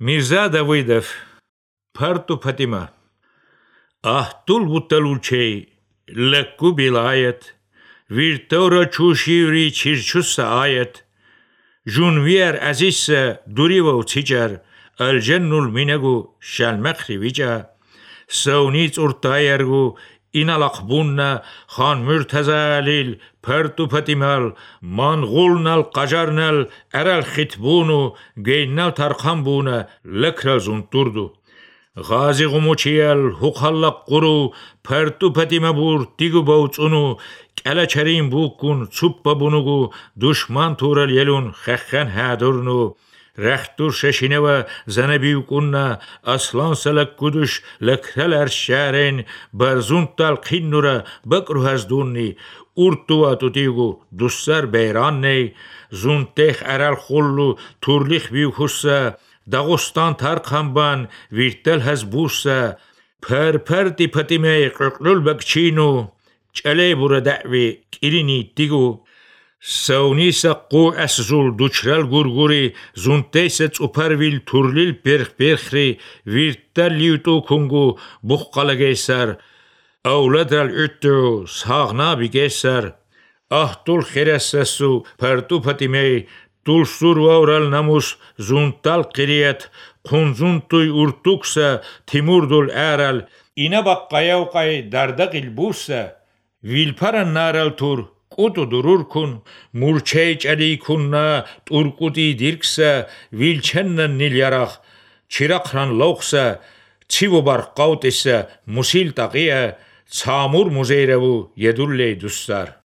Мирза Давыдов, Парту Фатима. Ахтул вуталучей, лекку билает, виртора чушиври чирчуса аят. Жунвер азисса дуривов цичар, алженнул минагу шалмахри вича. Саунит уртаяргу inalaqbunna xan mürtəzəlil pərtu pətiməl manğulnal qacarnal ərəl xitbunu qeynnal tarxambuna ləkrazun durdu Ղազի ղումուչիել հուխալլակ ղուրու պերտու պետիմաբուր տիգու բոցունու կելեչերին բուկուն ծուպպա բունուգու դուշման թուրել ելուն խեխեն հադուրնու Ռեխտուր Շեշինևը Զանեբիուկուննա Ասլանսելը կուդուշ լքել արշարեն բրզուն տալ քիննուրը բկրուհազդուննի ուրտուա տուտիգու դուսսար բերաննե զունտեղ արալ խոլլու թուրլիխ բիուխուսը Դաղոստան թարքամբան վիրտել հզբուսը փերփեր տիփտիմե կրկլուլ բկչինու ճելեբուրը դավի կիրինի տիգու bakchinu chale bura da'vi kirini tigu საუნისა ყუ ასზულ დუჩრალ გურგური ზუნტესე წუფარვილ თურლილ პერხ პერხრი ვირტა ლიუტუ ქუნგუ ბუხყალაგესარ აულადალ უტუ საღნა ბიგესარ აჰტულ ხერასასუ ფარტუ ფატიმე დულსურ ვავრალ ნამუს ზუნტალ ყირიათ ხუნზუნტუი ურტუქსა თიმურდულ არალ ინა ბაყყაიაუყაი დარდაყილ ბუსა ვილფარან ნარალ თურ Ududururkun, murçey çelikunna, turkudi dirkse, vilçennen nilyarak, çırakran loksa, çivubar kavtese, musil takiye, samur muzeyrevu yedulley dustar.